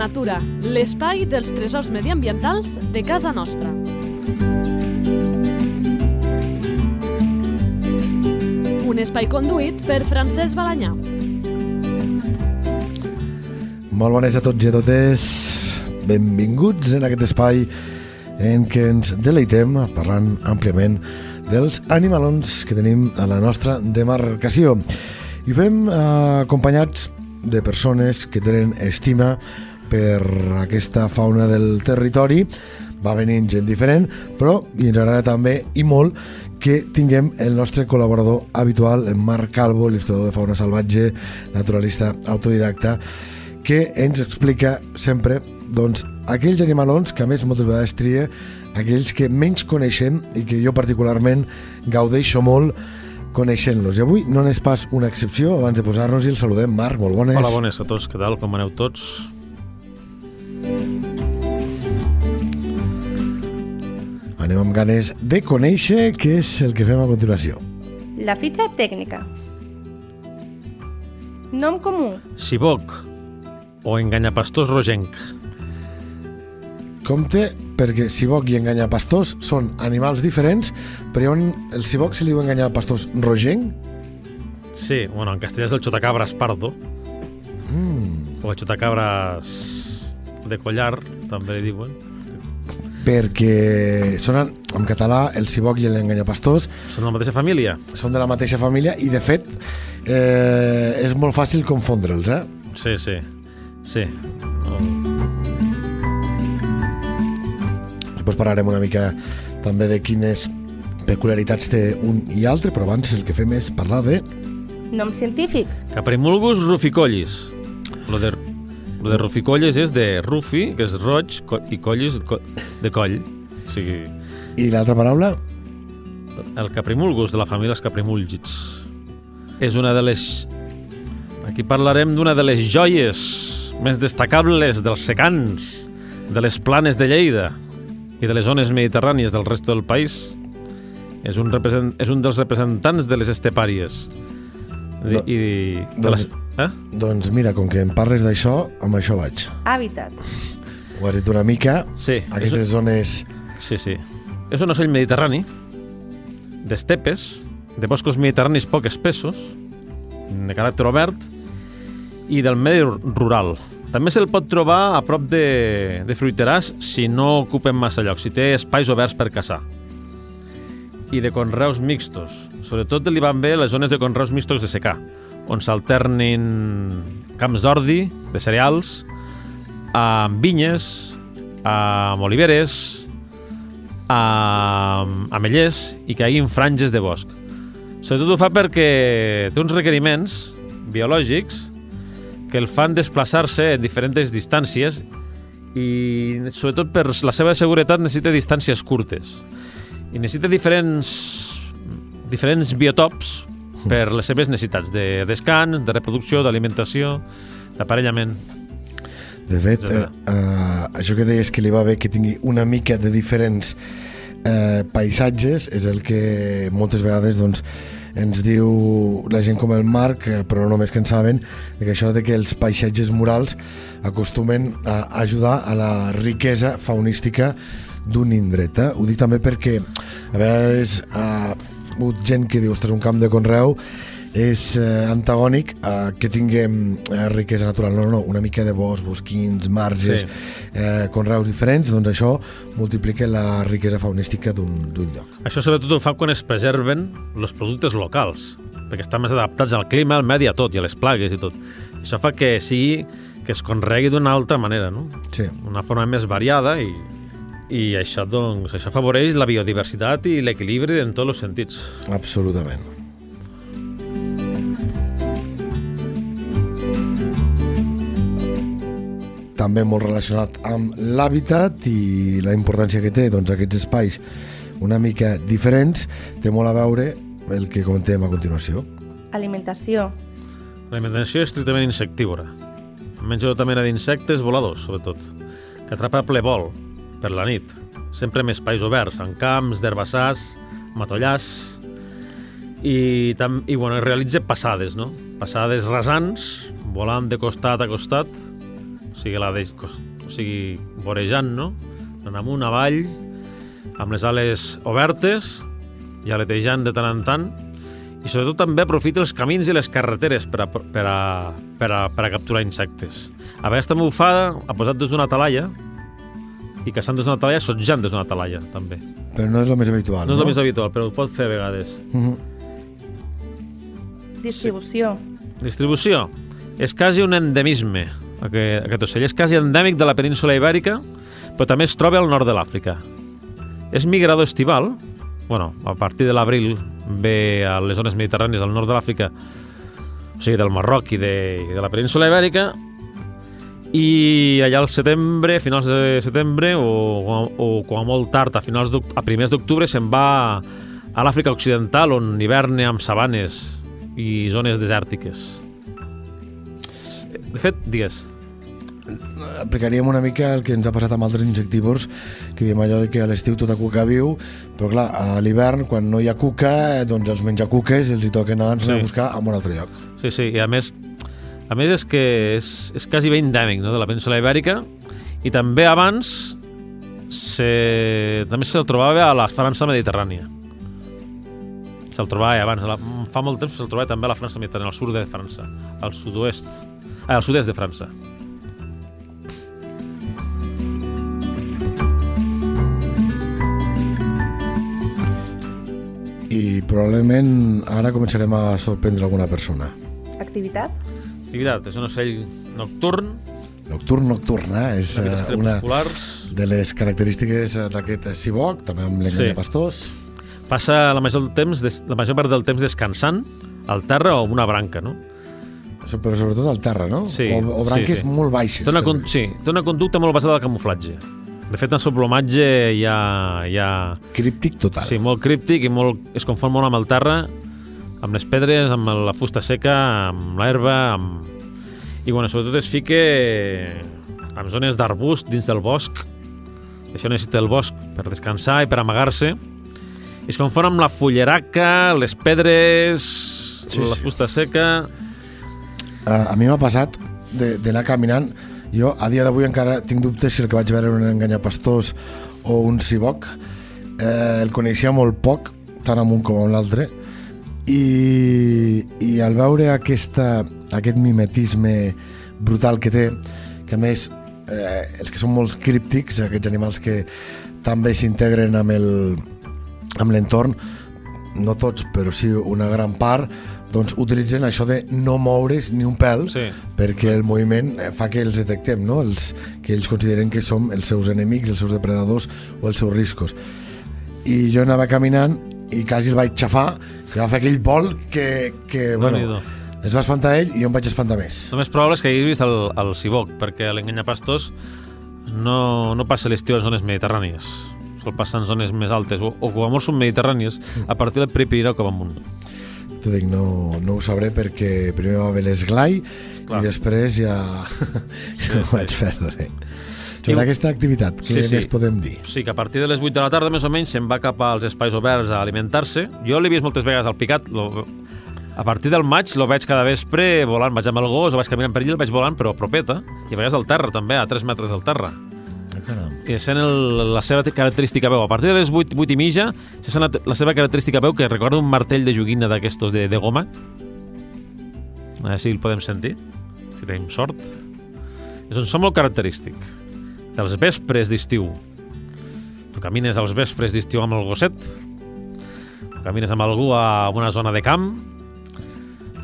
natura, l'espai dels tresors mediambientals de casa nostra. Un espai conduït per Francesc Balanyà. Molt bones a tots i a totes. Benvinguts en aquest espai en què ens deleitem parlant àmpliament dels animalons que tenim a la nostra demarcació. I ho fem eh, acompanyats de persones que tenen estima per aquesta fauna del territori. Va venint gent diferent, però ens agrada també i molt que tinguem el nostre col·laborador habitual, en Marc Calvo, il·lustrador de fauna salvatge, naturalista autodidacta, que ens explica sempre doncs, aquells animalons que a més moltes vegades tria aquells que menys coneixem i que jo particularment gaudeixo molt coneixent-los. I avui no n'és pas una excepció, abans de posar-nos i el saludem. Marc, molt bones. Hola, bones a tots, què tal? Com aneu tots? Anem amb ganes de conèixer què és el que fem a continuació. La fitxa tècnica. Nom comú. Siboc o enganyapastors rogenc. Compte, perquè siboc i enganyapastors són animals diferents, però un, el siboc se li diu enganyapastors rogenc? Sí, bueno, en castellà és el xotacabres pardo, Mm, o el xotacabres de collar, també li diuen. Perquè són, en, en català, el siboc i l'enganyapastors Són de la mateixa família? són de la mateixa família i, de fet, eh, és molt fàcil confondre'ls, eh? Sí, sí. Sí. Oh. Després parlarem una mica també de quines peculiaritats té un i altre, però abans el que fem és parlar de... Nom científic. Caprimulgus ruficollis. Lo de, lo de ruficollis és de rufi, que és roig, co i collis co de coll. O sigui, I l'altra paraula? el caprimulgus de la família dels caprimúlgids. És una de les... Aquí parlarem d'una de les joies més destacables dels secans, de les planes de Lleida i de les zones mediterrànies del resto del país. És un, represent, és un dels representants de les estepàries. De, No, I de les, eh? Doncs mira, com que em parles d'això, amb això vaig. Hàbitat. Ho has dit una mica, Sí, és, aquestes zones... sí, sí. És un ocell mediterrani, d'estepes, de boscos mediterranis poc espessos, de caràcter obert, i del medi rural. També se'l pot trobar a prop de, de fruiterars si no ocupen massa lloc, si té espais oberts per caçar. I de conreus mixtos. Sobretot li van bé les zones de conreus mixtos de secà, on s'alternin camps d'ordi, de cereals, amb vinyes, amb oliveres, amb ametllers i que hi hagi franges de bosc. Sobretot ho fa perquè té uns requeriments biològics que el fan desplaçar-se en diferents distàncies i sobretot per la seva seguretat necessita distàncies curtes i necessita diferents diferents biotops per les seves necessitats de descans, de reproducció, d'alimentació, d'aparellament. De fet, eh, eh, això que deies que li va bé que tingui una mica de diferents eh, paisatges és el que moltes vegades doncs, ens diu la gent com el Marc, eh, però no només que en saben, que això de que els paisatges murals acostumen a ajudar a la riquesa faunística d'un indret. Eh? Ho dic també perquè a vegades eh, hagut gent que diu, ostres, un camp de conreu és eh, antagònic a que tinguem eh, riquesa natural. No, no, no, una mica de bosc, bosquins, marges, Sí. eh, conreus diferents, doncs això multiplica la riquesa faunística d'un lloc. Això sobretot ho fa quan es preserven els productes locals, perquè estan més adaptats al clima, al medi, a tot, i a les plagues i tot. Això fa que sigui que es conregui d'una altra manera, no? Sí. Una forma més variada i, i això, doncs, això afavoreix la biodiversitat i l'equilibri en tots els sentits. Absolutament. També molt relacionat amb l'hàbitat i la importància que té doncs, aquests espais una mica diferents, té molt a veure el que comentem a continuació. Alimentació. L'alimentació és estrictament insectívora. Menja tota mena d'insectes voladors, sobretot, que atrapa a ple vol, per la nit, sempre en espais oberts, en camps, d'herbassars, matollars, i, tam, i bueno, realitza passades, no? Passades rasants, volant de costat a costat, sigui, la deix, o sigui, vorejant, no? Anant amunt, avall, amb les ales obertes i aletejant de tant en tant, i sobretot també aprofita els camins i les carreteres per a, per a, per a, per a capturar insectes. A vegades també ho fa a posat des d'una talaia i caçant des d'una talaia, sotjant des d'una talaia, també. Però no és el més habitual, No no? és el més habitual, però ho pot fer a vegades. Mhm. Distribució. Distribució. És quasi un endemisme, aquest, aquest ocell. És quasi endèmic de la península ibèrica, però també es troba al nord de l'Àfrica. És migrador estival, bueno, a partir de l'abril ve a les zones mediterrànies al nord de l'Àfrica, o sigui, del Marroc i de, i de la península ibèrica, i allà al setembre, finals de setembre, o, o com a molt tard, a, finals a primers d'octubre, se'n va a l'Àfrica Occidental, on hiverna amb sabanes i zones desèrtiques. De fet, digues. aplicaríem una mica el que ens ha passat amb altres insectívors, que diem allò de que a l'estiu tota cuca viu, però clar, a l'hivern, quan no hi ha cuca, eh, doncs els menjacuques els hi toquen anar Sí. a buscar a un altre lloc. Sí, sí, i a més, a més és que és, és quasi bé endèmic no? de la península ibèrica i també abans se, també se'l trobava a la França mediterrània. Se'l trobava abans, la, fa molt temps se'l trobava també a la França mediterrània, al sud de França, al sud-oest, ah, al sud-est de França. I probablement ara començarem a sorprendre alguna persona. Activitat. Activitat, és un ocell nocturn, Nocturn, nocturna, és eh, una de les característiques eh, d'aquest ciboc, també amb l'enganya pastors. passa la major, del temps, la major part del temps descansant al terra o una branca, no? Però sobretot al terra, no? Sí, o, o branques sí, sí. molt baixes. Té una, però- sí, té una conducta molt basada al camuflatge. De fet, en el seu plomatge hi ha, hi ha Críptic total. sí, molt críptic i molt, es confon molt amb el terra, amb les pedres, amb la fusta seca, amb l'herba, amb... i bueno, sobretot es fica en zones d'arbust dins del bosc. Això necessita el bosc per descansar i per amagar-se. I es confon amb la fulleraca, les pedres, Sí, la fusta seca... A, a mi m'ha passat de- d'anar caminant jo a dia d'avui encara tinc dubtes si el que vaig veure era un enganyapastors o un ciboc eh, el coneixia molt poc tant amb un com amb l'altre i, i al veure aquesta, aquest mimetisme brutal que té que a més eh, els que són molt críptics aquests animals que també s'integren amb el amb l'entorn no tots, però sí una gran part, doncs utilitzen això de no moure's ni un pèl Sí. perquè el moviment eh, fa que els detectem, no? els, que ells consideren que som els seus enemics, els seus depredadors o els seus riscos. I jo anava caminant i quasi el vaig xafar i va fer aquell vol que, que bueno, Déu-n'hi-do. es va espantar ell i jo em vaig espantar més. El més probable és que haguis vist el, el ciboc, perquè l'enganyapastors no, no passa l'estiu en zones mediterrànies. Sol passar en zones més altes, o, o com a molt són mediterrànies, a partir del Prepirineu cap amunt. T'ho dic, no, no ho sabré perquè primer va haver l'esglai i després ja, ja ho sí. vaig perdre. Sobre I- aquesta activitat, què Sí, sí. més podem dir? Sigui que a partir de les 8 de la tarda, més o menys, se'n va cap als espais oberts a alimentar-se. Jo l'he vist moltes vegades al picat. Lo, a partir del maig lo veig cada vespre volant. Vaig amb el gos o vaig caminant per allà, el vaig volant, però propeta. I a vegades al terra, també, a 3 metres del terra. Ah, caram. i sent el, la seva característica veu. A partir de les 8, 8 i mitja, se sent la, la seva característica veu, que recorda un martell de joguina d'aquestos de, de goma. A veure si el podem sentir, si tenim sort. És un so molt característic. Dels vespres d'estiu. Tu camines als vespres d'estiu amb el gosset, tu camines amb algú a una zona de camp,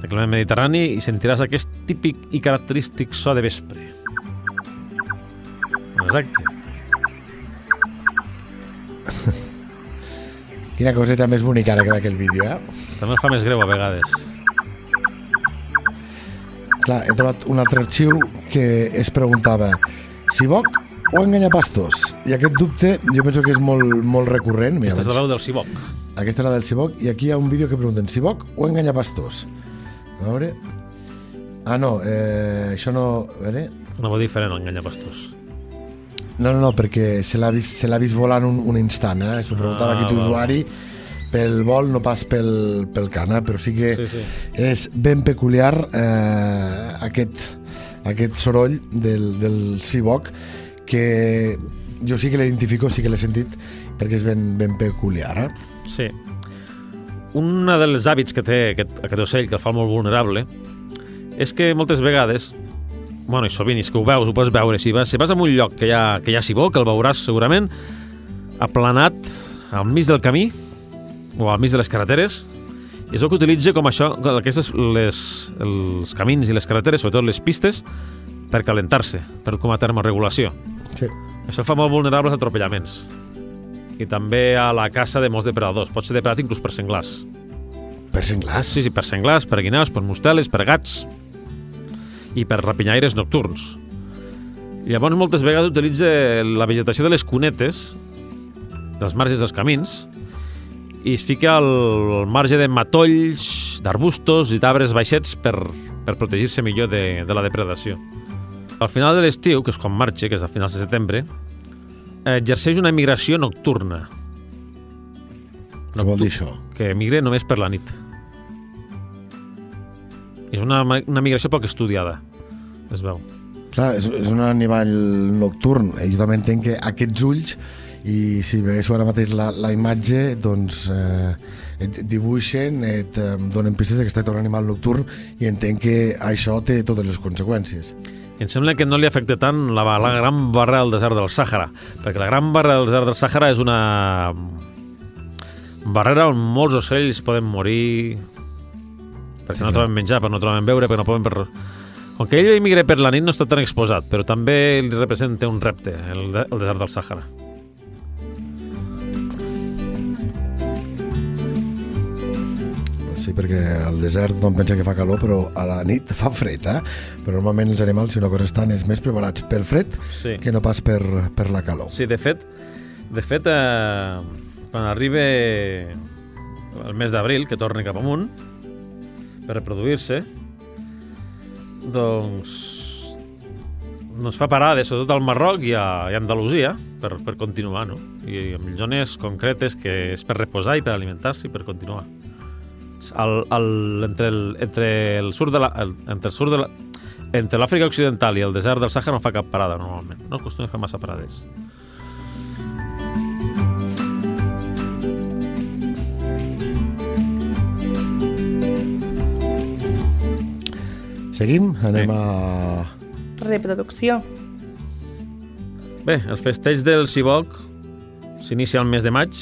de clima mediterrani, i sentiràs aquest típic i característic so de vespre. Exacte. Quina coseta més bonica ara que aquell vídeo, eh? També fa més greu a vegades. Clar, he trobat un altre arxiu que es preguntava Ciboc o enganyapastors? I aquest dubte jo penso que és molt, molt recurrent. Mira, Aquesta és la veu del Ciboc. Aquesta és la del Ciboc i aquí hi ha un vídeo que pregunten Ciboc o enganyapastors? A veure... Ah, no, eh, això no... A veure... Una veu diferent, el enganyapastors. No, no, no, perquè se l'ha vist, se vist volant un, un instant, eh? S'ho preguntava Ah, aquest val. usuari pel vol, no pas pel, pel cana, però sí que Sí, sí. és ben peculiar eh, aquest, aquest soroll del, del Seabock que jo sí que l'identifico, sí que l'he sentit perquè és ben, ben peculiar. Eh? Sí. Un dels hàbits que té aquest, aquest ocell, que el fa molt vulnerable, és que moltes vegades, bueno, i sovint, és que ho veus, ho pots veure, si vas, si vas a un lloc que ha, que hi ha cibó, que el veuràs segurament, aplanat al mig del camí, o al mig de les carreteres, és el que utilitza com això, aquestes, les, els camins i les carreteres, sobretot les pistes, per calentar-se, per com a termorregulació. Sí. Això fa molt vulnerable als atropellaments. I també a la caça de molts depredadors. Pot ser depredat inclús per senglars. Per senglars? Sí, sí, per senglars, per guineus, per mosteles, per gats i per rapinyaires nocturns. Llavors, moltes vegades utilitza la vegetació de les cunetes, dels marges dels camins, i es fica al marge de matolls, d'arbustos i d'arbres baixets per, per protegir-se millor de, de la depredació. Al final de l'estiu, que és quan marxa, que és a finals de setembre, exerceix una migració nocturna. Què vol dir això? Que migra només per la nit. És una, una migració poc estudiada, es veu. Clar, és, és un animal nocturn. Eh, jo també entenc que aquests ulls i si veguéssiu ara mateix la, la imatge doncs eh, et dibuixen et eh, donen pistes que es tracta d'un animal nocturn i entenc que això té totes les conseqüències. Em sembla que no li afecta tant la, la gran barra del desert del Sàhara, perquè la gran barra del desert del Sàhara és una barrera on molts ocells poden morir perquè sí, no troben menjar, perquè no troben beure, perquè no poden... Per... Com que ell emigra per la nit no està tan exposat, però també li representa un repte, el, de, el desert del Sàhara. Sí, perquè al desert no pensa que fa calor, però a la nit fa fred, eh? Però normalment els animals, si una cosa estan, és més preparats pel fred Sí. que no pas per, per la calor. Sí, de fet, de fet eh, quan arriba el mes d'abril, que torna cap amunt, per reproduir-se, doncs doncs fa parades, sobretot al Marroc i a, i a Andalusia, per, per continuar, no? I en zones concretes que és per reposar i per alimentar-se i per continuar. Al, al, entre, el, entre el sud de la, el, entre el sud de la, entre l'Àfrica Occidental i el desert del Sàhara no fa cap parada normalment, no acostuma a fer massa parades. Seguim? Anem Sí. a... Reproducció. Bé, el festeig del Ciboc s'inicia al mes de maig.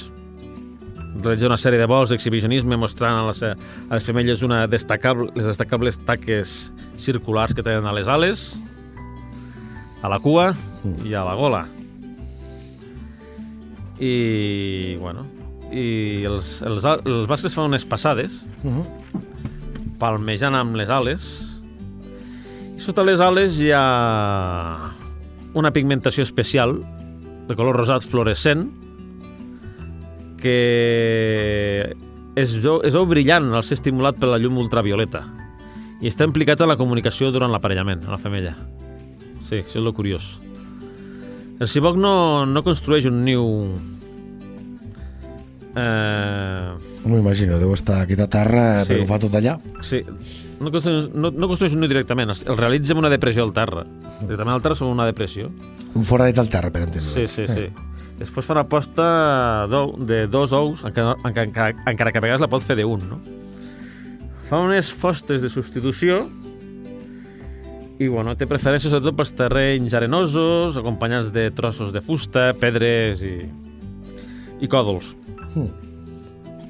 Realitza una sèrie de vols d'exhibicionisme mostrant a les, a les femelles una destacable, les destacables taques circulars que tenen a les ales, a la cua i a la gola. I, bueno, i els, els, els mascles fan unes passades, Uh -huh. palmejant amb les ales, i sota les ales hi ha una pigmentació especial de color rosat fluorescent que es veu, es veu brillant al ser estimulat per la llum ultravioleta i està implicat en la comunicació durant l'aparellament a la femella. Sí, això és el curiós. El ciboc no, no construeix un niu eh, M'ho imagino, deu estar aquí a terra, Sí. però ho fa tot allà. Sí, no construeix, no, no construeix un niu directament, el realitza en una depressió al terra. Directament al terra sobre una depressió. Un foradet al terra, per entendre. Sí, sí, sí. Després fa una posta de dos ous, encara, encara, encara que a vegades la pot fer d'un, no? Fa unes fostes de substitució i, bueno, té preferència sobretot pels terrenys arenosos, acompanyats de trossos de fusta, pedres i, i còdols. Mm.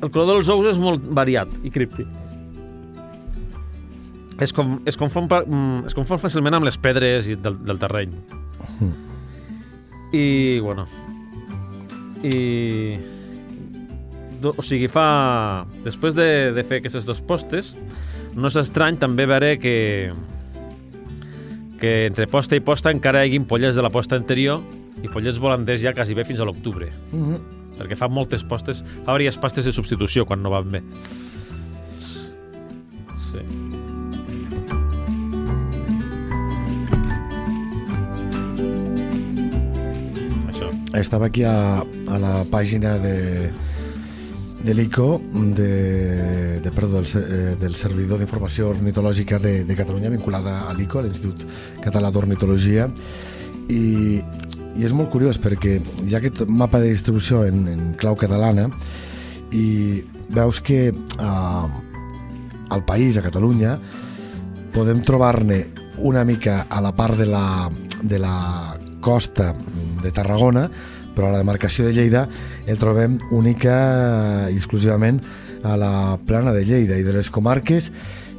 El color dels ous és molt variat i críptic. Es, com, es, confon, mm, es confon fàcilment amb les pedres i del, del terreny. I, bueno... I... O sigui, fa... Després de, de fer aquestes dues postes, no és estrany també veure que que entre posta i posta encara hi hagi pollets de la posta anterior i pollets volanders ja quasi bé fins a l'octubre Uh -huh. perquè fa moltes postes, fa diverses pastes de substitució quan no van bé. Sí. Estava aquí a, a la pàgina de de l'ICO, de, de, perdó, del, eh, del servidor d'informació ornitològica de, de Catalunya, vinculada a l'ICO, l'Institut Català d'Ornitologia, i, i és molt curiós perquè hi ha aquest mapa de distribució en, en clau catalana i veus que eh, al país, a Catalunya, podem trobar-ne una mica a la part de la, de la costa de Tarragona, però a la demarcació de Lleida el trobem única i exclusivament a la plana de Lleida i de les comarques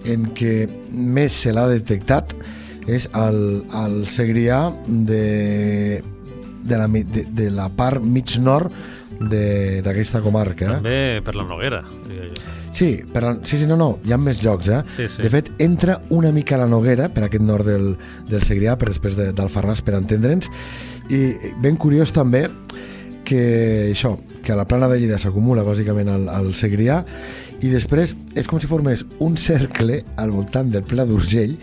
en què més se l'ha detectat és al, al Segrià de, de, la, de, de la part mig nord d'aquesta comarca. També per la Noguera. Sí, però, sí, sí, no, no, hi ha més llocs, eh? Sí, sí. De fet, entra una mica a la Noguera, per aquest nord del, del Segrià, per després de, d'Alfarràs, per entendre'ns, i ben curiós també que això, que a la plana de Lleida s'acumula bàsicament al, al Segrià i després és com si formés un cercle al voltant del Pla d'Urgell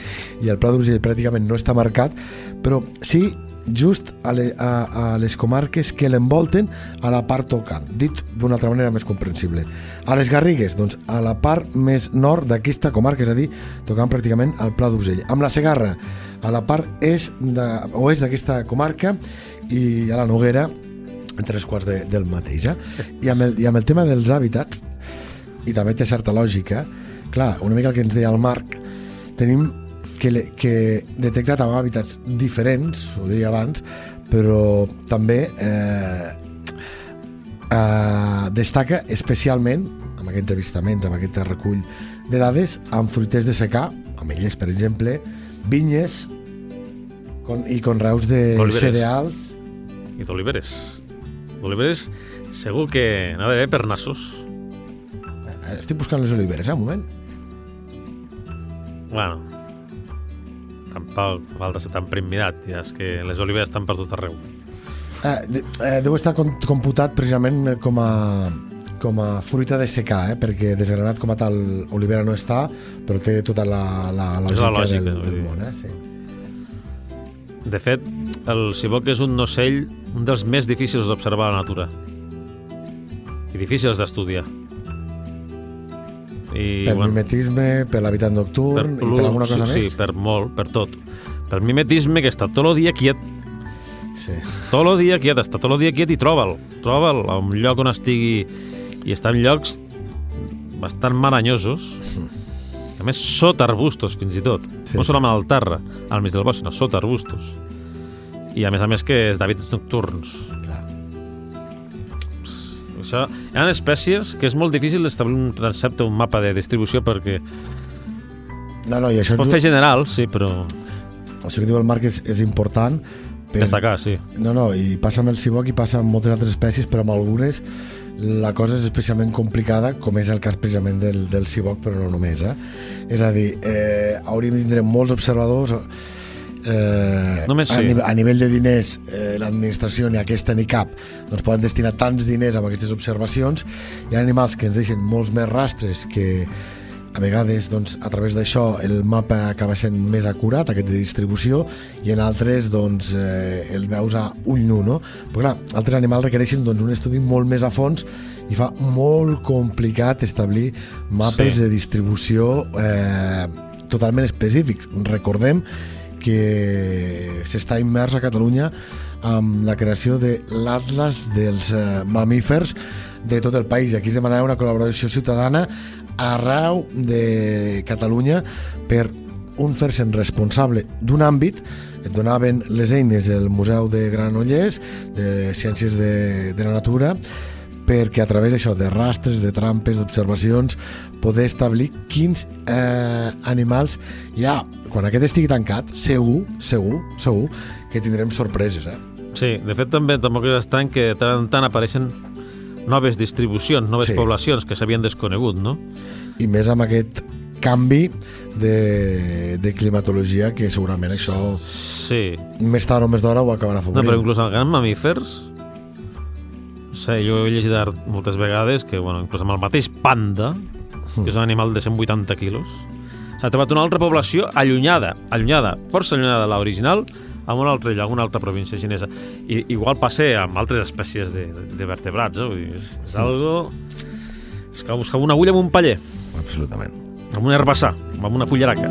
i el Pla d'Urgell pràcticament no està marcat però sí just a, le, a, a les comarques que l'envolten a la part tocant, dit d'una altra manera més comprensible. A les Garrigues, doncs, a la part més nord d'aquesta comarca, és a dir, tocant pràcticament al Pla d'Urgell. Amb la Segarra, a la part est de, oest d'aquesta comarca i a la Noguera, en tres quarts de, del mateix. Eh? I, amb el, I amb el tema dels hàbitats, i també té certa lògica, clar, una mica el que ens deia el Marc, tenim que, que detectat amb hàbitats diferents, ho deia abans, però també eh, eh, destaca especialment amb aquests avistaments, amb aquest recull de dades, amb fruiters de secà, ametllers, per exemple, vinyes con, i conreus de Oliveres. cereals. I d'oliveres. D'oliveres segur que n'ha d'haver per nassos. Eh, Estic buscant les oliveres, eh, un moment. Bueno, tampoc falta ser tan primidat, ja és que les oliveres estan per tot arreu. Eh, de, eh, deu estar com- computat precisament com a, com a fruita de secà, eh, perquè desgranat com a tal olivera no està, però té tota la, la És lògica, la lògica, del, del món. Eh? Sí. De fet, el ciboc és un ocell un dels més difícils d'observar a la natura. I difícils d'estudiar. I, Per mimetisme, per l'habitat nocturn i per alguna cosa sí, més. Sí, per molt, per tot. Per mimetisme, que està tot el dia quiet, Sí. tot el dia quiet, està tot el dia quiet i troba'l. Troba'l a un lloc on estigui... I està en llocs bastant maranyosos. A més, sota arbustos, fins i tot. Sí, no sí. solament al terra, al mig del bosc, sinó sota arbustos. I a més a més que és d'hàbitats nocturns. Això, hi ha espècies que és molt difícil establir un concepte, un mapa de distribució perquè No, no, i això, es pot fer general, sí, però això que diu el Marc és, és important. Per, destacar, sí. No, no, i passa amb el ciboc i passa amb moltes altres espècies, però amb algunes la cosa és especialment complicada, com és el cas precisament del, del ciboc, però no només. Eh? És a dir, eh, hauríem de tindre molts observadors eh, Només a, sí. nivell, a nivell de diners eh, l'administració ni aquesta ni cap doncs poden destinar tants diners a aquestes observacions hi ha animals que ens deixen molts més rastres que a vegades doncs, a través d'això el mapa acaba sent més acurat, aquest de distribució, i en altres doncs, eh, el veus a ull nu, no? Però clar, altres animals requereixen doncs, un estudi molt més a fons i fa molt complicat establir mapes Sí. de distribució eh, totalment específics. Recordem que s'està immers a Catalunya amb la creació de l'Atlas dels eh, mamífers de tot el país. I aquí es demanava una col·laboració ciutadana arreu de Catalunya per un fer-se'n responsable d'un àmbit et donaven les eines el Museu de Granollers de Ciències de, de la Natura perquè a través d'això, de rastres, de trampes, d'observacions, poder establir quins eh, animals hi ha. Quan aquest estigui tancat, segur, segur, segur que tindrem sorpreses, eh? Sí, de fet també tampoc és estrany que tant en tant apareixen noves distribucions, noves Sí. poblacions que s'havien desconegut, no? I més amb aquest canvi de, de climatologia que segurament això Sí, més tard o més d'hora ho acabarà no, afavorint. però inclús en grans mamífers sé, jo he llegit moltes vegades que, bueno, inclús amb el mateix panda que és un animal de 180 quilos s'ha trobat una altra població allunyada allunyada, força allunyada de l'original en un altre lloc, una altra província xinesa i igual passa amb altres espècies de, de, vertebrats eh? Vull dir, és, és algo És que buscava una agulla amb un paller, Absolutament. amb un herbassar, amb una fulleraca.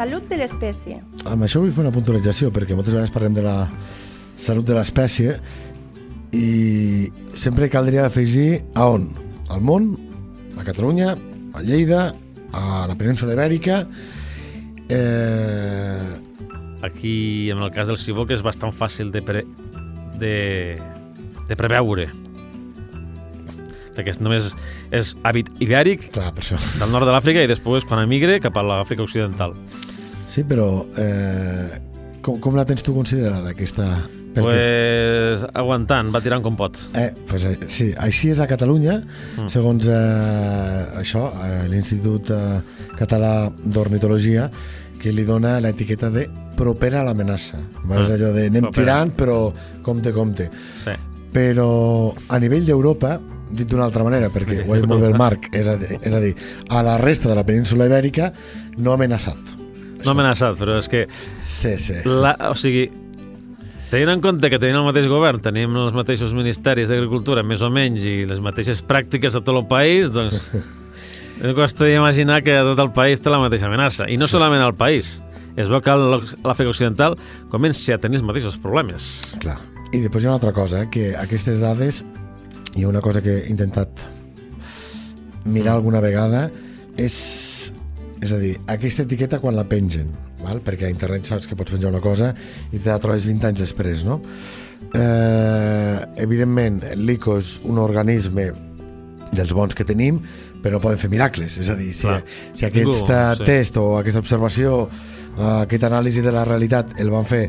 Salut de l'espècie. Amb això vull fer una puntualització, perquè moltes vegades parlem de la salut de l'espècie i sempre caldria afegir a on? Al món, a Catalunya, a Lleida, a la península Ibèrica... Eh, Aquí, en el cas del Ciboc, és bastant fàcil de, pre... de... de preveure. Perquè és només és hàbit ibèric clar, per això. del nord de l'Àfrica i després quan emigre cap a l'Àfrica Occidental. Sí, però eh, com, com la tens tu considerada, aquesta... Pues aguantant, va tirant com pot. eh, pues, eh, sí, així és a Catalunya, mm. segons eh, això, eh, l'Institut eh, Català d'Ornitologia, que li dona l'etiqueta de propera a l'amenaça. Mm. És allò de anem propera. tirant, però compte, compte. Sí. Però a nivell d'Europa, dit d'una altra manera, perquè ho ha dit molt bé el Marc, és a, dir, és a dir, a la resta de la península ibèrica no ha amenaçat. No amenaçat, però és que Sí, sí. La, o sigui, tenint en compte que tenim el mateix govern, tenim els mateixos ministeris d'Agricultura, més o menys, i les mateixes pràctiques a tot el país, doncs no costa d'imaginar que tot el país té la mateixa amenaça. I no sí. solament al país. Es veu que l'Àfrica Occidental comença a tenir els mateixos problemes. Clar. I després hi ha una altra cosa, que aquestes dades, hi ha una cosa que he intentat mirar alguna vegada, és, és a dir, aquesta etiqueta quan la pengen, val? perquè a internet saps que pots penjar una cosa i te la trobes 20 anys després, no? Eh, evidentment, l'ICO és un organisme dels bons que tenim, però no poden fer miracles. És a dir, si, Clar. si aquest Ningú, sí. test o aquesta observació, eh, aquest anàlisi de la realitat el van fer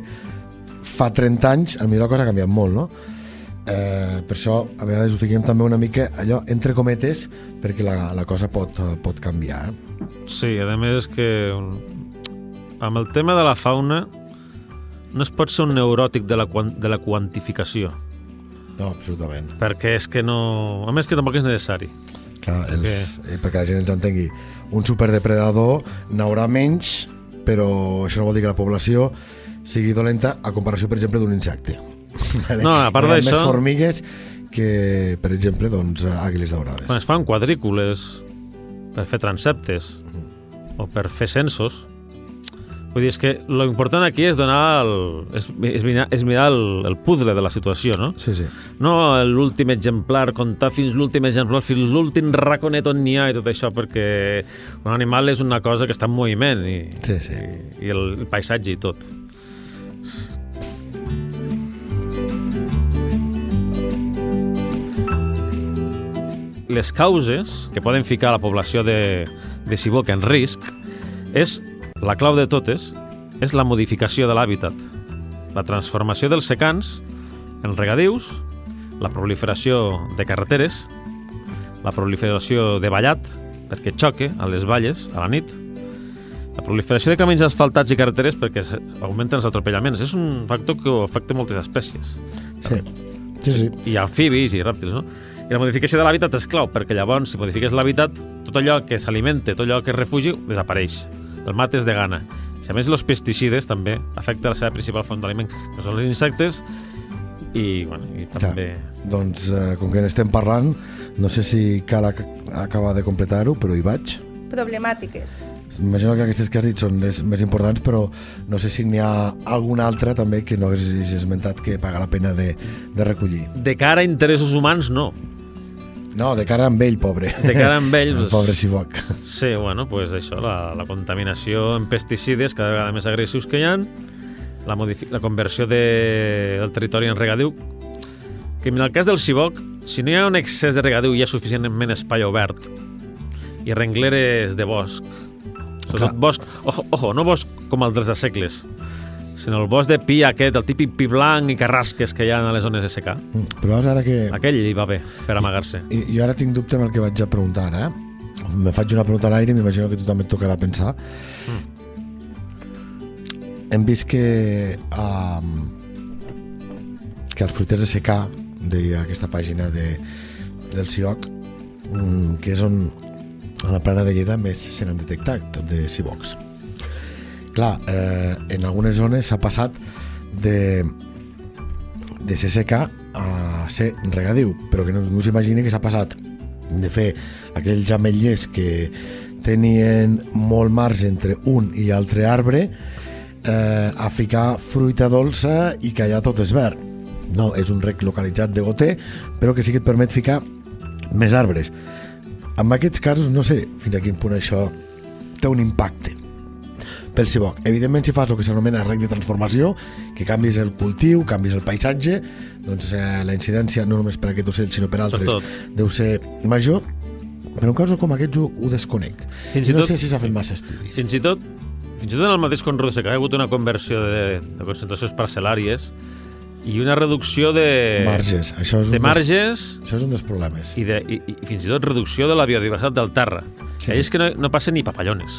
fa 30 anys, a mi la cosa ha canviat molt, no? Eh, per això a vegades ho fiquem també una mica allò entre cometes perquè la, la cosa pot, eh, pot canviar eh? Sí, a més és que mm, amb el tema de la fauna no es pot ser un neuròtic de la, de la quantificació, no, absolutament perquè és que no... A més que tampoc és necessari. Clar, els, eh, perquè la gent ens entengui un superdepredador n'haurà menys però això no vol dir que la població sigui dolenta a comparació per exemple d'un insecte Vale? No, a part d'això- més formigues que per exemple doncs àguiles daurades Quan es fan quadrícules per fer transeptes o per fer censos, vull dir, és que lo important aquí és donar el, és, és mirar, és mirar el, el puzzle de la situació, no? sí, sí. No l'últim exemplar, comptar fins l'últim exemplar, fins l'últim raconet on n'hi ha i tot això, perquè un animal és una cosa que està en moviment i, Sí, sí. i, i el, el paisatge i tot. Les causes que poden ficar la població de, de ciboc en risc és, la clau de totes, és la modificació de l'hàbitat, la transformació dels secans en regadius, la proliferació de carreteres, la proliferació de vallat, perquè xoque a les valles a la nit, la proliferació de camins asfaltats i carreteres perquè augmenten els atropellaments. És un factor que afecta moltes espècies. Sí, sí, sí. I amfibis i rèptils, no? I la modificació de l'hàbitat és clau, perquè llavors, si modifiques l'hàbitat, tot allò que s'alimenta, tot allò que és refugi, desapareix. El mates de gana. Si a més els pesticides també afecta la seva principal font d'aliment, que són els insectes, i, bueno, i també... Doncs, eh, com que n'estem parlant, no sé si cal ac acabar de completar-ho, però hi vaig. Problemàtiques. Imagino que aquestes que has dit són les més importants, però no sé si n'hi ha alguna altra també que no hagués esmentat que paga la pena de, de recollir. De cara a interessos humans, no. No, de cara amb ell, pobre. De cara amb ell, El doncs- pobre Siboc. Sí, bueno, pues això, la, la contaminació en pesticides cada vegada més agressius que hi ha, la, la conversió de, del territori en regadiu, que en el cas del ciboc, si no hi ha un excés de regadiu hi ha suficientment espai obert i rengleres de bosc, sobretot bosc, ojo, ojo, no bosc com el dels de segles, sinó el bosc de pi aquest, el típic pi blanc i carrasques que hi ha a les zones de secà. Mm, Però ara que... Aquell li va bé per amagar-se. I, jo ara tinc dubte amb el que vaig a preguntar ara. Me faig una pregunta a l'aire i m'imagino que tu també et tocarà pensar. Hem vist que um, que els fruiters de secà d'aquesta pàgina de, del CIOC um, que és on a la plana de Lleida més se n'han detectat de cibocs. Clar, eh, en algunes zones s'ha passat de, de ser seca a ser regadiu, però que no, no s'imagini que s'ha passat de fer aquells ametllers que tenien molt marge entre un i altre arbre eh, a ficar fruita dolça i que allà tot és verd. No, és un rec localitzat de goter, però que sí que et permet ficar més arbres. En aquests casos no sé fins a quin punt això té un impacte pel ciboc. Evidentment, si fas el que s'anomena rec de transformació, que canvis el cultiu, canvis el paisatge, doncs eh, la incidència no només per aquest ocell, sinó per altres, tot. deu ser major, però en casos com aquests ho, ho desconec. Fins I no tot- sé si s'ha fet massa estudis. Fins i tot, fins i tot en el mateix conreu que ha hagut una conversió de, de concentracions parcel·làries i una reducció de, Marges, això és, de un marges això és un dels problemes. i, de, i, i fins i tot reducció de la biodiversitat del terra. Sí, Sí, sí. és que no, no passen ni papallones.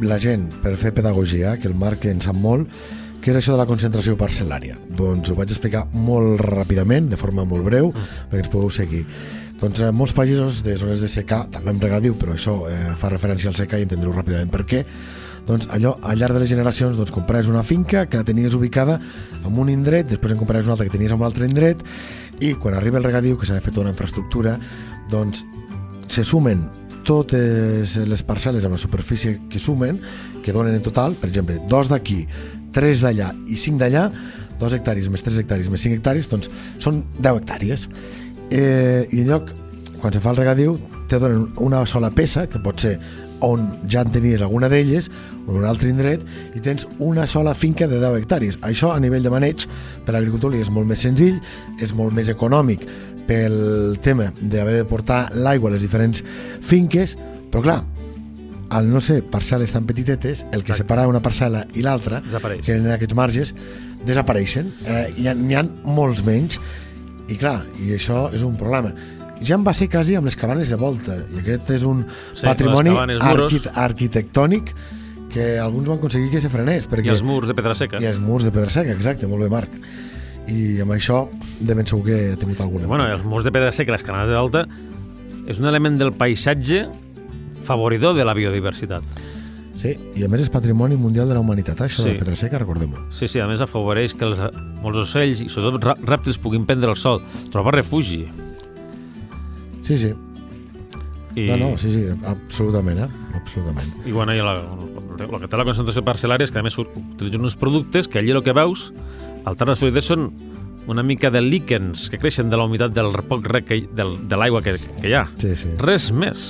La gent, per fer pedagogia, que el Marc en sap molt, què és això de la concentració parcel·lària? Doncs ho vaig explicar molt ràpidament, de forma molt breu, perquè ens podeu seguir. Doncs eh, molts països de zones de secà, també en regadiu, però això eh, fa referència al secà i entendreu ràpidament per què, doncs allò, al llarg de les generacions, doncs compraves una finca que la tenies ubicada en un indret, després en compraves una altra que tenies en un altre indret, i quan arriba el regadiu, que s'ha de fer tota una infraestructura, doncs se sumen totes les parcel·les amb la superfície que sumen, que donen en total, per exemple, dos d'aquí, tres d'allà i cinc d'allà, dos hectàrees més tres hectàrees més cinc hectàrees, doncs són 10 hectàrees. Eh, I en lloc, quan se fa el regadiu, te donen una sola peça, que pot ser on ja en tenies alguna d'elles, o en un altre indret, i tens una sola finca de 10 hectàrees. Això, a nivell de maneig, per l'agricultor és molt més senzill, és molt més econòmic pel tema d'haver de portar l'aigua a les diferents finques, però clar, al no ser parcel·les tan petitetes, el que Exacte. separa una parcel·la i l'altra, que eren aquests marges, desapareixen. Eh, N'hi ha, ha molts menys, i clar, i això és un problema. Ja en va ser quasi amb les cabanes de volta, i aquest és un Sí, patrimoni cabanes, arquit arquitectònic que alguns van aconseguir que se frenés, perquè I els murs de pedra seca. i els murs de pedra seca, exacte, molt bé, Marc. I amb això de ben segur que ha tingut alguna Bueno, els murs de pedra seca, les canals de l'alta, és un element del paisatge favoridor de la biodiversitat. Sí, i a més és patrimoni mundial de la humanitat, eh, això Sí. de la pedra seca, recordem-ho. Sí, sí, a més afavoreix que els, molts ocells i sobretot rèptils puguin prendre el sol, trobar refugi. Sí, sí. I, No, no, sí, sí, absolutament, eh? Absolutament. I bueno, i la, el que té la concentració parcel·lària és que a més utilitzen uns productes que allí el que veus, al terra solidesa són una mica de líquens que creixen de la humitat del poc rec que, del, de l'aigua que, que hi ha. Sí, sí. Res més.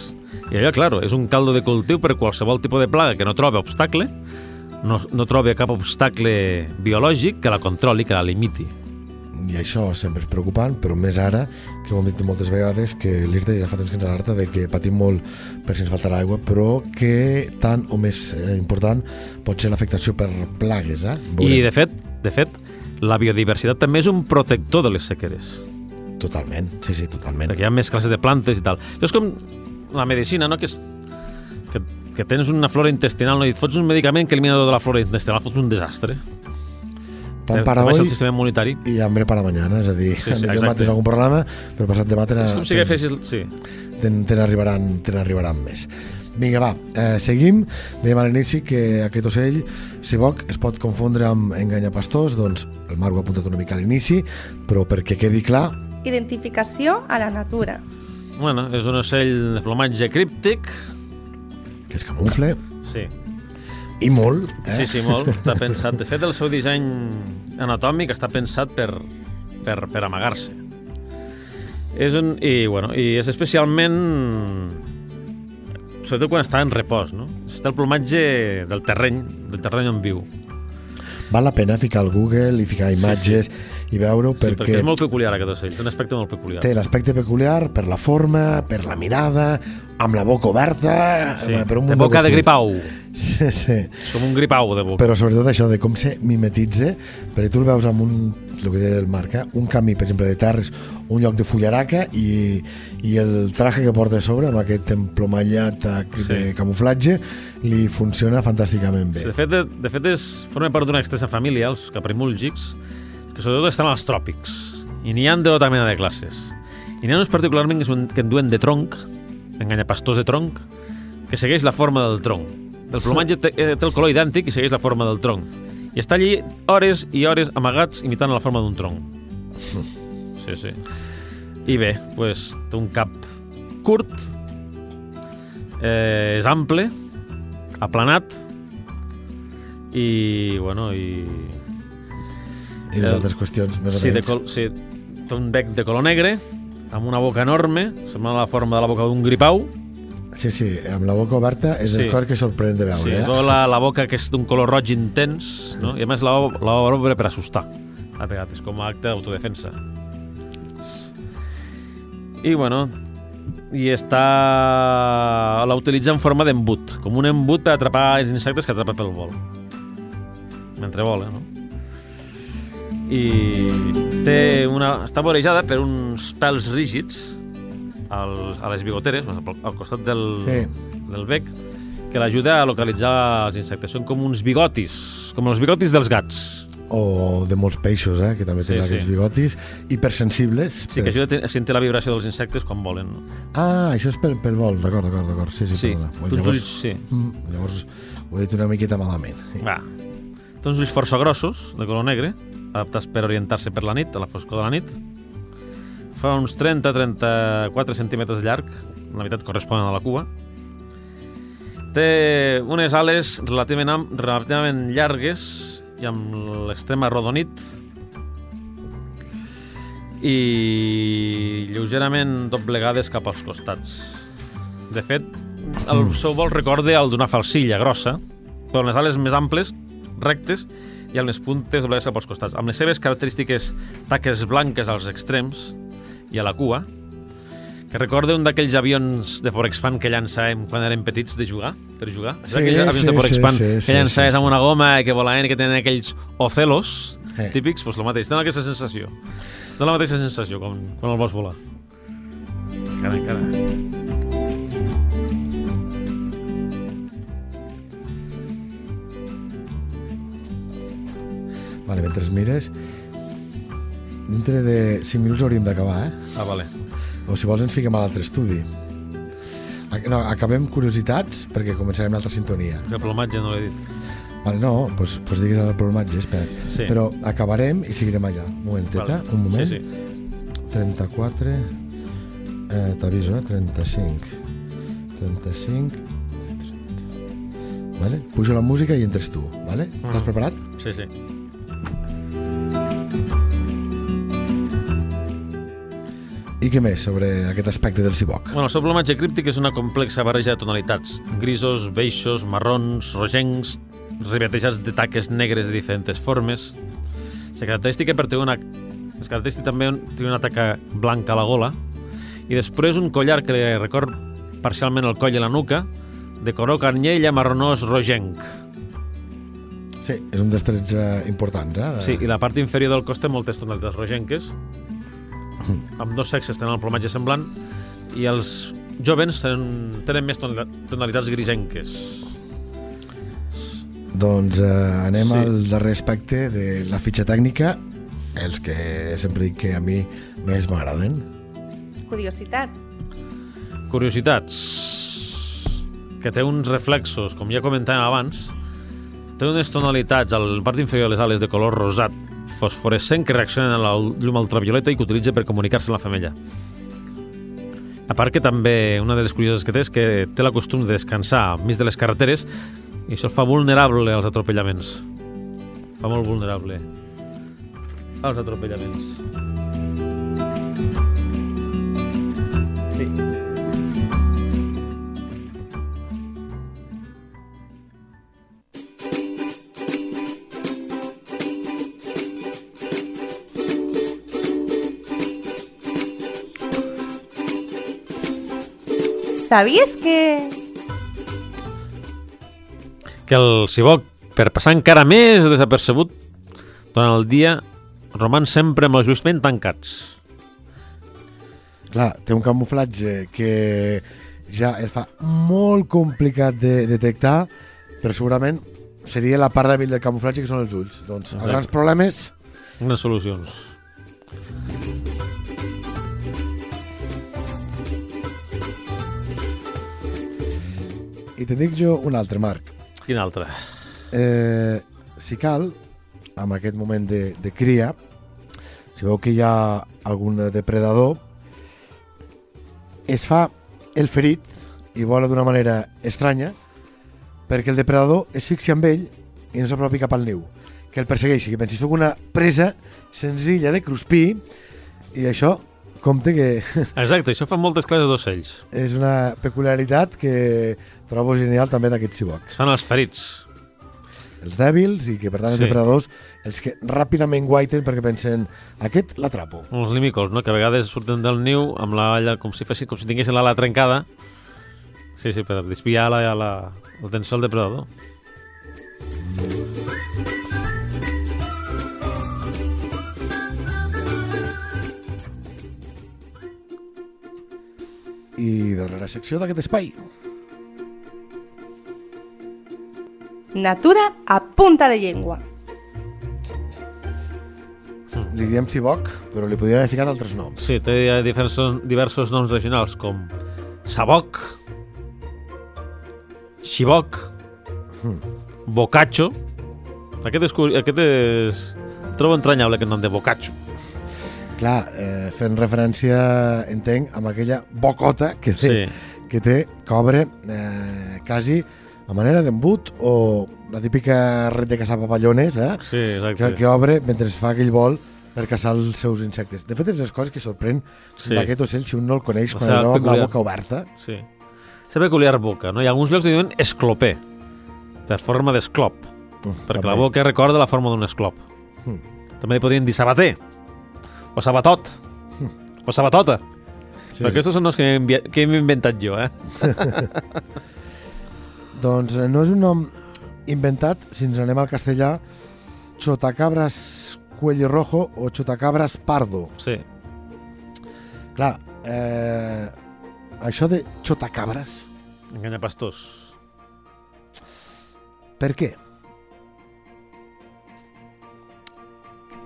I allò, claro, és un caldo de cultiu per qualsevol tipus de plaga que no troba obstacle, no, no troba cap obstacle biològic que la controli, que la limiti. I això sempre és preocupant, però més ara, que ho hem dit moltes vegades, que l'IRTA ja fa temps que ens alerta de que patim molt per si ens faltarà aigua, però que tant o més eh, important pot ser l'afectació per plagues, eh? I, de fet, de fet, la biodiversitat també és un protector de les sequeres. Totalment, sí, sí, totalment. perquè hi ha més classes de plantes i tal. Això és com la medicina, no? Que, és, que, que tens una flora intestinal no? i et fots un medicament que elimina tota la flora intestinal, fots un desastre. Te- para hoy el sistema immunitari. i hambre para mañana, és a dir, Sí, sí, sí, sí, exacte. tens algun problema, però passat demà te És com si agafessis... Sí. te n'arribaran te n'arribaran més. Vinga, va, eh, seguim. Dèiem a l'inici que aquest ocell, si boc, es pot confondre amb enganyapastors, doncs el Marc ho ha apuntat una mica a l'inici, però perquè quedi clar, Identificació a la natura. Bueno, és un ocell de plomatge críptic. que es camufle, Sí, i molt, eh? sí, sí, molt. Està pensat... De fet, el seu disseny anatòmic està pensat per, per, per amagar-se. És un... I, bueno, i és especialment... Sobretot quan està en repòs, no? Està el plomatge del terreny, del terreny on viu. Val la pena ficar al Google i ficar imatges i veure-ho Sí, perquè perquè és molt peculiar aquest ocell, té un aspecte molt peculiar. té l'aspecte peculiar per la forma, per la mirada, amb la boca oberta, Sí, per un de munt boca de qüestions. gripau. Sí, sí. És com un gripau de boca. Però sobretot això de com se mimetitza, perquè tu el veus amb un, el que deia el Marc, eh? un camí, per exemple, de terres, un lloc de fullaraca i, i el traje que porta a sobre, amb aquest emplomallat eh, de Sí. camuflatge, li funciona fantàsticament bé. Sí, de fet, de, de fet és, forma part d'una extensa família, els caprimúlgics, que sobretot estan als tròpics. I n'hi ha de tota mena de classes. I n'hi ha uns particularment que, són, que en duen de tronc, enganyapastors de tronc, que segueix la forma del tronc. El plomatge té, eh, té el color idèntic i segueix la forma del tronc. I està allí hores i hores amagats imitant la forma d'un tronc. Sí, sí. I bé, pues, té un cap curt, eh, és ample, aplanat i, bueno, i... I les El- altres qüestions, més Sí, de col, sí, té un bec de color negre, amb una boca enorme, sembla la forma de la boca d'un gripau, Sí, sí, amb la boca oberta és Sí. el cor que sorprèn de veure. sí, eh? la, la boca que és d'un color roig intens, no? i a més la, la obre per assustar, a vegades, com a acte d'autodefensa. I bueno, i està... la utilitza en forma d'embut, com un embut per atrapar els insectes que atrapa pel vol. Mentre vola, no? I té una... està vorejada per uns pèls rígids al, a les bigoteres, al, al costat del, Sí. del bec, que l'ajuda a localitzar els insectes. Són com uns bigotis, com els bigotis dels gats. O de molts peixos, eh, que també Sí, tenen sí. aquests bigotis, hipersensibles. Sí, que ajuda a sentir la vibració dels insectes quan volen. Ah, això és pel, pel vol, d'acord, d'acord, d'acord. Sí, sí, Sí, perdona. té uns ulls, sí. Mm, llavors ho he dit una miqueta malament. Sí. Va. Té uns ulls força grossos, de color negre, adaptats per orientar-se per la nit, a la foscor de la nit. Fa uns 30-34 centímetres llarg, la meitat corresponen a la cua. Té unes ales relativament, am- relativament llargues i amb l'extrem arrodonit i lleugerament doblegades cap als costats. De fet, el seu vol recorda el d'una falsilla grossa, però les ales més amples, rectes, i amb les puntes doblegades cap als costats. Amb les seves característiques taques blanques als extrems i a la cua, que recorda un d'aquells avions de Forexpan que llançàvem quan érem petits de jugar, per jugar. Sí, aquells avions sí, de Forexpan sí, sí, que sí, llançaves sí, amb una goma i que volaven i que tenen aquells ocelos Eh. típics, doncs el mateix, tenen aquesta sensació. Dóna la mateixa sensació quan, quan el vols volar. Encara, encara. Vale, mentre mires, dintre de 5 minuts hauríem d'acabar, eh? Ah, vale. O si vols ens fiquem a l'altre estudi. No, acabem curiositats perquè començarem l'altra sintonia. El plomatge no l'he dit. Vale, no, doncs pues, pues digues el plomatge, espera. Sí. Però acabarem i seguirem allà. Un momenteta, Vale. un moment. Sí, sí. 34, eh, t'aviso, eh? 35, 35, 30. Vale? Pujo la música i entres tu, vale? Estàs Mhm. preparat? Sí, sí. I què més sobre aquest aspecte del ciboc? Bueno, el seu plomatge críptic és una complexa barreja de tonalitats. Grisos, beixos, marrons, rogencs, ribatejats de taques negres de diferents formes. La característica per tenir una... Es característica també un- té una taca blanca a la gola i després un collar que li record parcialment el coll i la nuca de color carnyella marronós rogenc. Sí, és un dels trets eh, importants, eh? de- Sí, i la part inferior del cos té moltes tonalitats rogenques. Amb dos sexes tenen el plomatge semblant i els jovens tenen, tenen més tonali- tonalitats grisenques. Doncs eh, anem Sí. al darrer aspecte de la fitxa tècnica, els que sempre dic que a mi més m'agraden. Curiositat. Curiositats. Que té uns reflexos, com ja comentàvem abans, té unes tonalitats a la part inferior de les ales de color rosat fosforescent que reaccionen a la llum ultravioleta i que utilitza per comunicar-se amb la femella. A part que també una de les curiositats que té és que té la costum de descansar enmig de les carreteres i això fa vulnerable als atropellaments. Fa molt vulnerable als atropellaments. Sí. Sabies que... que el ciboc, per passar encara més desapercebut durant el dia, roman sempre amb els ulls ben tancats. Clar, té un camuflatge que ja el fa molt complicat de detectar, però segurament seria la part dèbil del camuflatge que són els ulls. Doncs, Exacte. grans problemes, Unes solucions. I te dic jo un altre, Marc. Quin altre? Eh, si cal, en aquest moment de, de cria, si veu que hi ha algun depredador, es fa el ferit i vola d'una manera estranya perquè el depredador es fixi amb ell i no s'apropi cap al niu, que el persegueixi, que pensi, soc una presa senzilla de cruspir i això, compte que Exacte, això fan moltes classes d'ocells. és una peculiaritat que trobo genial també d'aquests cibocs. Fan els ferits. Els dèbils i que per tant els Sí. depredadors els que ràpidament guaiten perquè pensen aquest l'atrapo. Els límicos, no? que a vegades surten del niu amb la alla com si, fessin, com si tinguessin l'ala trencada. Sí, sí, per desviar la, la, l'atenció al depredador. I darrera secció d'aquest espai. Natura a punta de llengua. Li diem ciboc, però li podríem haver ficat altres noms. Sí, té diversos, diversos noms regionals, com saboc, xiboc, bocatxo. Aquest és, aquest és... Trobo entranyable aquest nom de bocatxo. Clar, eh, fent referència, entenc, amb aquella bocota que té, Sí. que té cobre eh, quasi a manera d'embut o la típica red de caçar papallones, eh? Sí, exacte. que, que obre mentre fa aquell vol per caçar els seus insectes. De fet, és les coses que sorprèn Sí. d'aquest ocell si un no el coneix quan el veu amb la boca oberta. Sí. Seva peculiar boca, no? I alguns llocs li diuen esclopé, de forma d'esclop, perquè la boca recorda la forma d'un esclop. Mm. També li podrien dir sabater, o sabatot, o sabatota. Sí, Però aquests són els que hem, envi- que hem inventat jo, eh? Doncs eh, no és un nom inventat, si ens anem al castellà, Chotacabras cuello rojo o Chotacabras pardo. Sí. Clar, eh, això de Chotacabras, Enganya pastors. per què?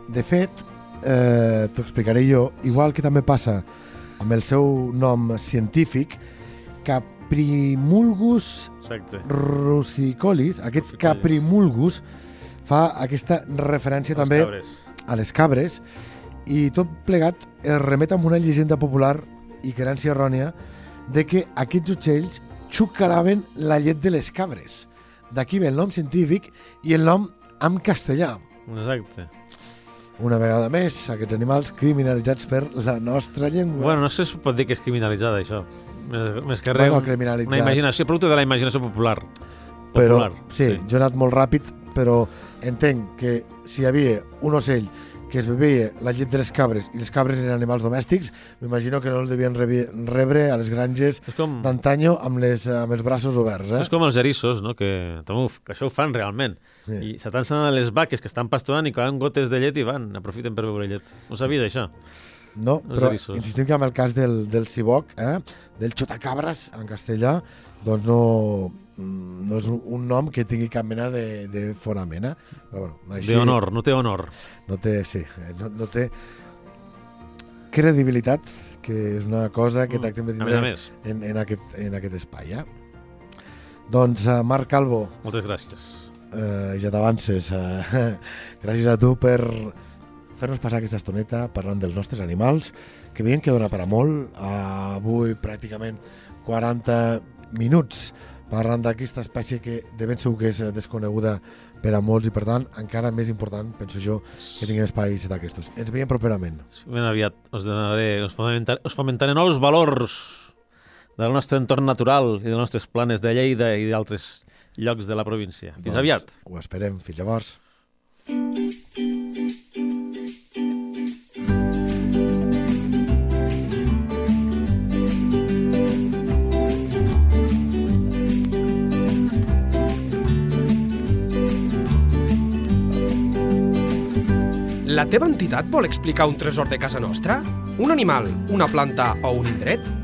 De fet, eh, t'ho explicaré jo, igual que també passa amb el seu nom científic, Caprimulgus Exacte. rusicolis, aquest. Caprimulgus, fa aquesta referència també Els cabres. a les cabres i tot plegat es remet amb una llegenda popular i creença errònia de que aquests ocells xucalaven la llet de les cabres. D'aquí ve el nom científic i el nom en castellà. Exacte. Una vegada més, aquests animals criminalitzats per la nostra llengua. Bueno, no sé si pot dir que és criminalitzada, això. Més, més que res, Bueno, una imaginació, producte de la imaginació popular. però, Popular, sí, jo he anat molt ràpid, però entenc que si hi havia un ocell que es bevia la llet de les cabres i les cabres eren animals domèstics, m'imagino que no el devien rebre a les granges com, d'antanyo amb, les, amb els braços oberts. Eh? és com els erissos, no? que, també que això ho fan realment. Sí. I s'atancen a les vaques que estan pasturant i cauen gotes de llet i van, aprofiten per beure llet. Ho sabies, això? No, Els però erissos. insistim que amb el cas del, del ciboc, eh? del xotacabres en castellà, doncs no, mm, no és un, nom que tingui cap mena de, de fonament. Eh? Però, bueno, així, De honor, no té honor. No té, sí, eh, no, no té credibilitat, que és una cosa que Mm, tractem de tindre en, en, aquest, en aquest espai. Eh? Doncs, uh, Marc Calvo, moltes gràcies. Eh, ja t'avances. Eh, gràcies a tu per fer-nos passar aquesta estoneta parlant dels nostres animals, que veiem que dona per a molt. Uh, avui pràcticament 40 minuts parlant d'aquesta espècie que de ben segur que és eh, desconeguda per a molts i per tant encara més important, penso jo, que tinguem espais d'aquestos. Ens veiem properament. Ben aviat us donaré, us fomentaré, us fomentaré nous valors del nostre entorn natural i dels nostres planes de Lleida i d'altres llocs de la província. Fins Doncs aviat. Ho esperem. Fins llavors. La teva entitat vol explicar un tresor de casa nostra? Un animal, una planta o un indret?